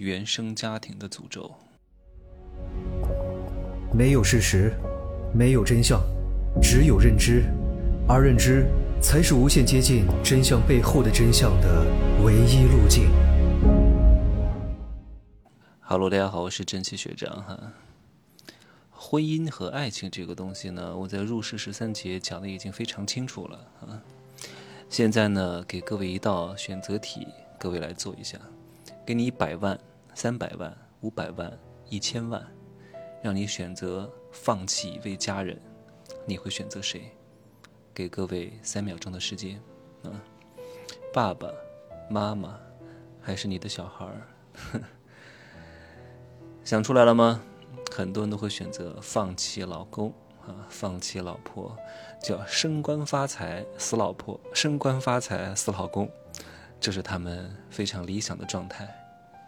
原生家庭的诅咒。没有事实，没有真相，只有认知，而认知才是无限接近真相背后的真相的唯一路径。哈喽，大家好，我是真气学长哈。婚姻和爱情这个东西呢，我在入世十三节讲的已经非常清楚了啊。现在呢，给各位一道选择题，各位来做一下。给你一百万、三百万、五百万、一千万，让你选择放弃一位家人，你会选择谁？给各位三秒钟的时间啊。爸爸妈妈，还是你的小孩儿？想出来了吗？很多人都会选择放弃老公啊，放弃老婆，叫升官发财死老婆，升官发财死老公，这是他们非常理想的状态，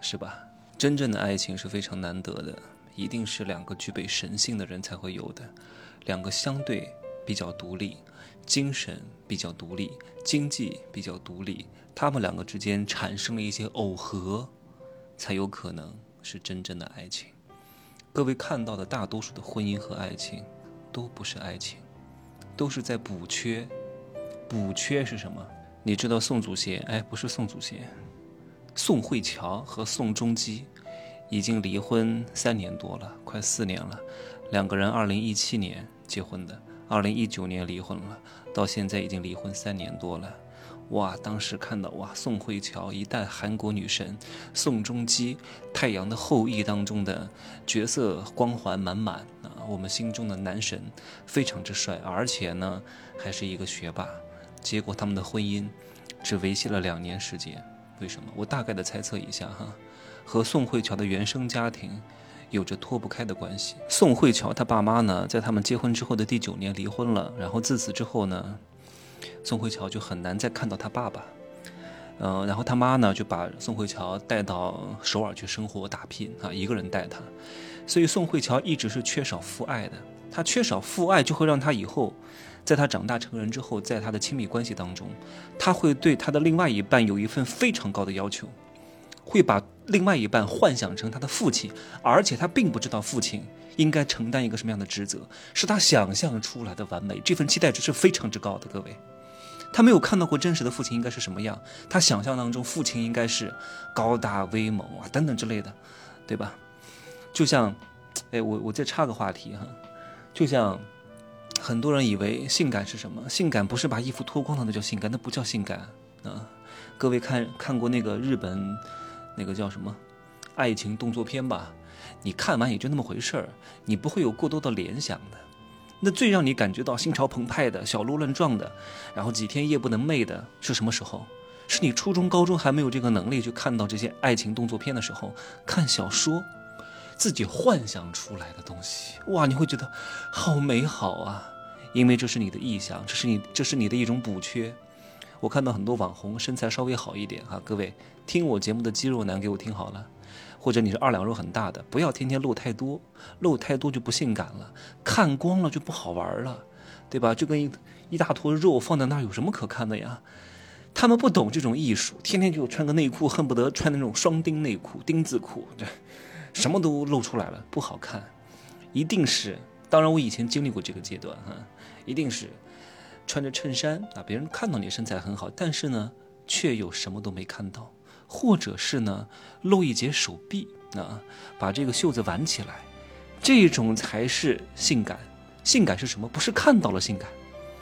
是吧？真正的爱情是非常难得的，一定是两个具备神性的人才会有的，两个相对比较独立，精神比较独立，经济比较独立，他们两个之间产生了一些耦合，才有可能是真正的爱情。各位看到的大多数的婚姻和爱情，都不是爱情，都是在补缺。补缺是什么？你知道宋祖贤？哎，不是宋祖贤，宋慧乔和宋仲基已经离婚三年多了，快四年了。两个人二零一七年结婚的，二零一九年离婚了，到现在已经离婚三年多了。哇！当时看到哇，宋慧乔一代韩国女神，宋仲基《太阳的后裔》当中的角色光环满满啊，我们心中的男神，非常之帅，而且呢还是一个学霸。结果他们的婚姻只维系了两年时间，为什么？我大概的猜测一下哈，和宋慧乔的原生家庭有着脱不开的关系。宋慧乔她爸妈呢，在他们结婚之后的第九年离婚了，然后自此之后呢。宋慧乔就很难再看到他爸爸，嗯，然后他妈呢就把宋慧乔带到首尔去生活打拼啊，一个人带他，所以宋慧乔一直是缺少父爱的。他缺少父爱，就会让他以后，在他长大成人之后，在他的亲密关系当中，他会对他的另外一半有一份非常高的要求，会把另外一半幻想成他的父亲，而且他并不知道父亲应该承担一个什么样的职责，是他想象出来的完美，这份期待值是非常之高的，各位。他没有看到过真实的父亲应该是什么样，他想象当中父亲应该是高大威猛啊等等之类的，对吧？就像，哎，我我再插个话题哈，就像很多人以为性感是什么？性感不是把衣服脱光了那叫性感，那不叫性感啊！各位看看过那个日本那个叫什么爱情动作片吧？你看完也就那么回事儿，你不会有过多的联想的。那最让你感觉到心潮澎湃的小鹿乱撞的，然后几天夜不能寐的是什么时候？是你初中、高中还没有这个能力去看到这些爱情动作片的时候，看小说，自己幻想出来的东西，哇，你会觉得好美好啊！因为这是你的臆想，这是你，这是你的一种补缺。我看到很多网红身材稍微好一点哈，各位听我节目的肌肉男给我听好了。或者你是二两肉很大的，不要天天露太多，露太多就不性感了，看光了就不好玩了，对吧？就跟一一大坨肉放在那儿有什么可看的呀？他们不懂这种艺术，天天就穿个内裤，恨不得穿那种双丁内裤、丁字裤，对，什么都露出来了，不好看。一定是，当然我以前经历过这个阶段哈，一定是穿着衬衫啊，别人看到你身材很好，但是呢，却又什么都没看到。或者是呢，露一截手臂啊，把这个袖子挽起来，这种才是性感。性感是什么？不是看到了性感，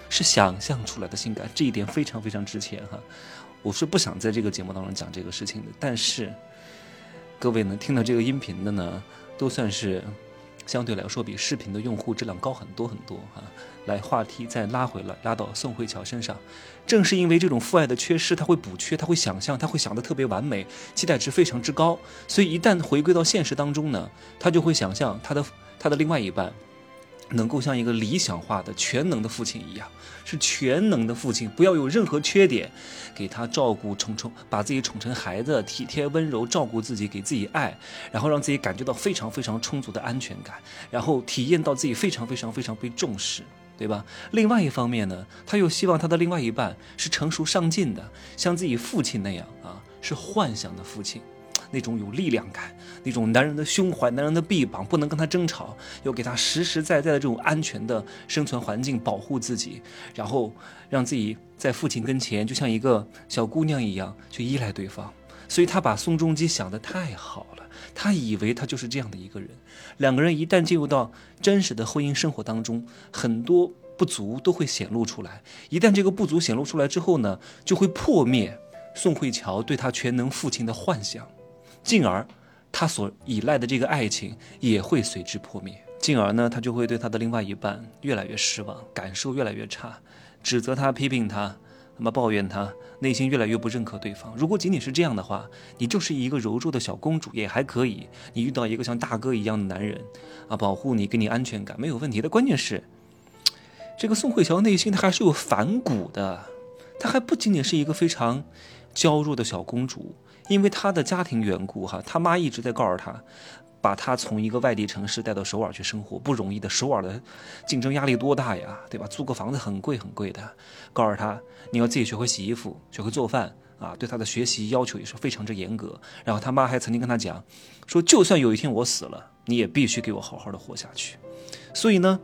是想象出来的性感。这一点非常非常值钱哈。我是不想在这个节目当中讲这个事情的，但是各位能听到这个音频的呢，都算是。相对来说，比视频的用户质量高很多很多哈！来，话题再拉回来，拉到宋慧乔身上。正是因为这种父爱的缺失，他会补缺，他会想象，他会想得特别完美，期待值非常之高。所以一旦回归到现实当中呢，他就会想象他的他的另外一半。能够像一个理想化的全能的父亲一样，是全能的父亲，不要有任何缺点，给他照顾宠宠，把自己宠成孩子，体贴温柔，照顾自己，给自己爱，然后让自己感觉到非常非常充足的安全感，然后体验到自己非常非常非常被重视，对吧？另外一方面呢，他又希望他的另外一半是成熟上进的，像自己父亲那样啊，是幻想的父亲。那种有力量感，那种男人的胸怀、男人的臂膀，不能跟他争吵，要给他实实在在的这种安全的生存环境，保护自己，然后让自己在父亲跟前就像一个小姑娘一样去依赖对方。所以他把宋仲基想得太好了，他以为他就是这样的一个人。两个人一旦进入到真实的婚姻生活当中，很多不足都会显露出来。一旦这个不足显露出来之后呢，就会破灭宋慧乔对他全能父亲的幻想，进而他所依赖的这个爱情也会随之破灭。进而呢，他就会对他的另外一半越来越失望，感受越来越差，指责他、批评他。那么抱怨他，内心越来越不认可对方。如果仅仅是这样的话，你就是一个柔弱的小公主也还可以。你遇到一个像大哥一样的男人，啊，保护你，给你安全感，没有问题的。关键是，这个宋慧乔内心她还是有反骨的，她还不仅仅是一个非常娇弱的小公主，因为她的家庭缘故，哈，她妈一直在告诉她。把她从一个外地城市带到首尔去生活，不容易的。首尔的竞争压力多大呀，对吧？租个房子很贵很贵的。告诉他，你要自己学会洗衣服，学会做饭啊。对他的学习要求也是非常之严格。然后他妈还曾经跟他讲，说就算有一天我死了，你也必须给我好好的活下去。所以呢，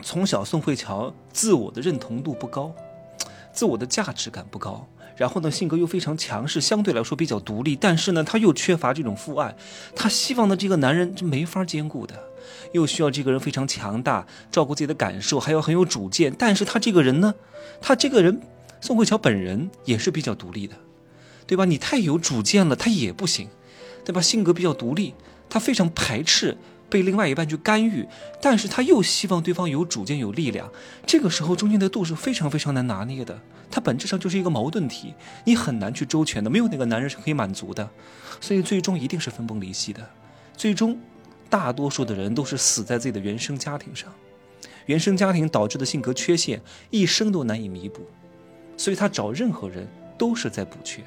从小宋慧乔自我的认同度不高，自我的价值感不高。然后呢，性格又非常强势，相对来说比较独立，但是呢，他又缺乏这种父爱，他希望的这个男人是没法兼顾的，又需要这个人非常强大，照顾自己的感受，还要很有主见。但是他这个人呢，他这个人宋慧乔本人也是比较独立的，对吧？你太有主见了，他也不行，对吧？性格比较独立，他非常排斥。被另外一半去干预，但是他又希望对方有主见、有力量。这个时候中间的度是非常非常难拿捏的，它本质上就是一个矛盾体，你很难去周全的，没有哪个男人是可以满足的，所以最终一定是分崩离析的。最终，大多数的人都是死在自己的原生家庭上，原生家庭导致的性格缺陷，一生都难以弥补，所以他找任何人都是在补缺，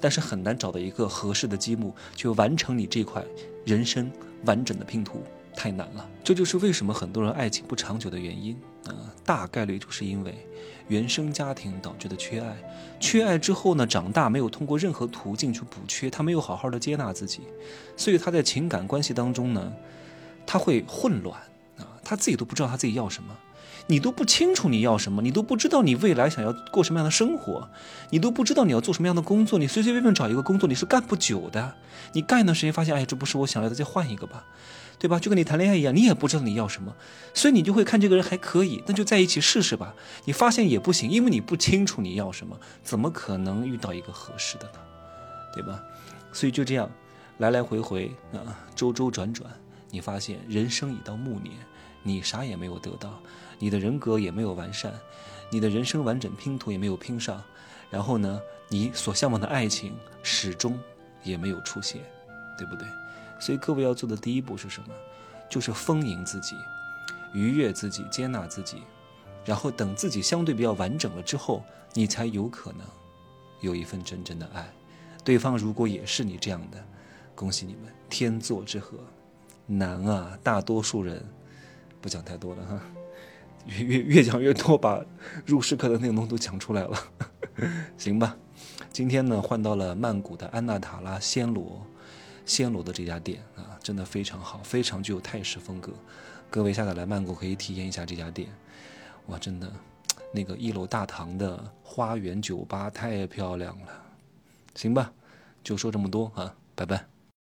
但是很难找到一个合适的积木去完成你这块人生。完整的拼图太难了，这就是为什么很多人爱情不长久的原因。啊，大概率就是因为原生家庭导致的缺爱，缺爱之后呢，长大没有通过任何途径去补缺，他没有好好的接纳自己，所以他在情感关系当中呢，他会混乱啊，他自己都不知道他自己要什么。你都不清楚你要什么，你都不知道你未来想要过什么样的生活，你都不知道你要做什么样的工作，你随随便便找一个工作你是干不久的，你干一段时间发现，哎，这不是我想要的，再换一个吧，对吧？就跟你谈恋爱一样，你也不知道你要什么，所以你就会看这个人还可以，那就在一起试试吧。你发现也不行，因为你不清楚你要什么，怎么可能遇到一个合适的呢？对吧？所以就这样，来来回回啊，周周转转，你发现人生已到暮年。你啥也没有得到，你的人格也没有完善，你的人生完整拼图也没有拼上，然后呢，你所向往的爱情始终也没有出现，对不对？所以各位要做的第一步是什么？就是丰盈自己，愉悦自己，接纳自己，然后等自己相对比较完整了之后，你才有可能有一份真正的爱。对方如果也是你这样的，恭喜你们，天作之合。难啊，大多数人。不讲太多了哈，越越越讲越多，把入室课的内容都讲出来了，行吧？今天呢，换到了曼谷的安娜塔拉暹罗，暹罗的这家店啊，真的非常好，非常具有泰式风格。各位下次来曼谷可以体验一下这家店，哇，真的，那个一楼大堂的花园酒吧太漂亮了，行吧？就说这么多啊，拜拜。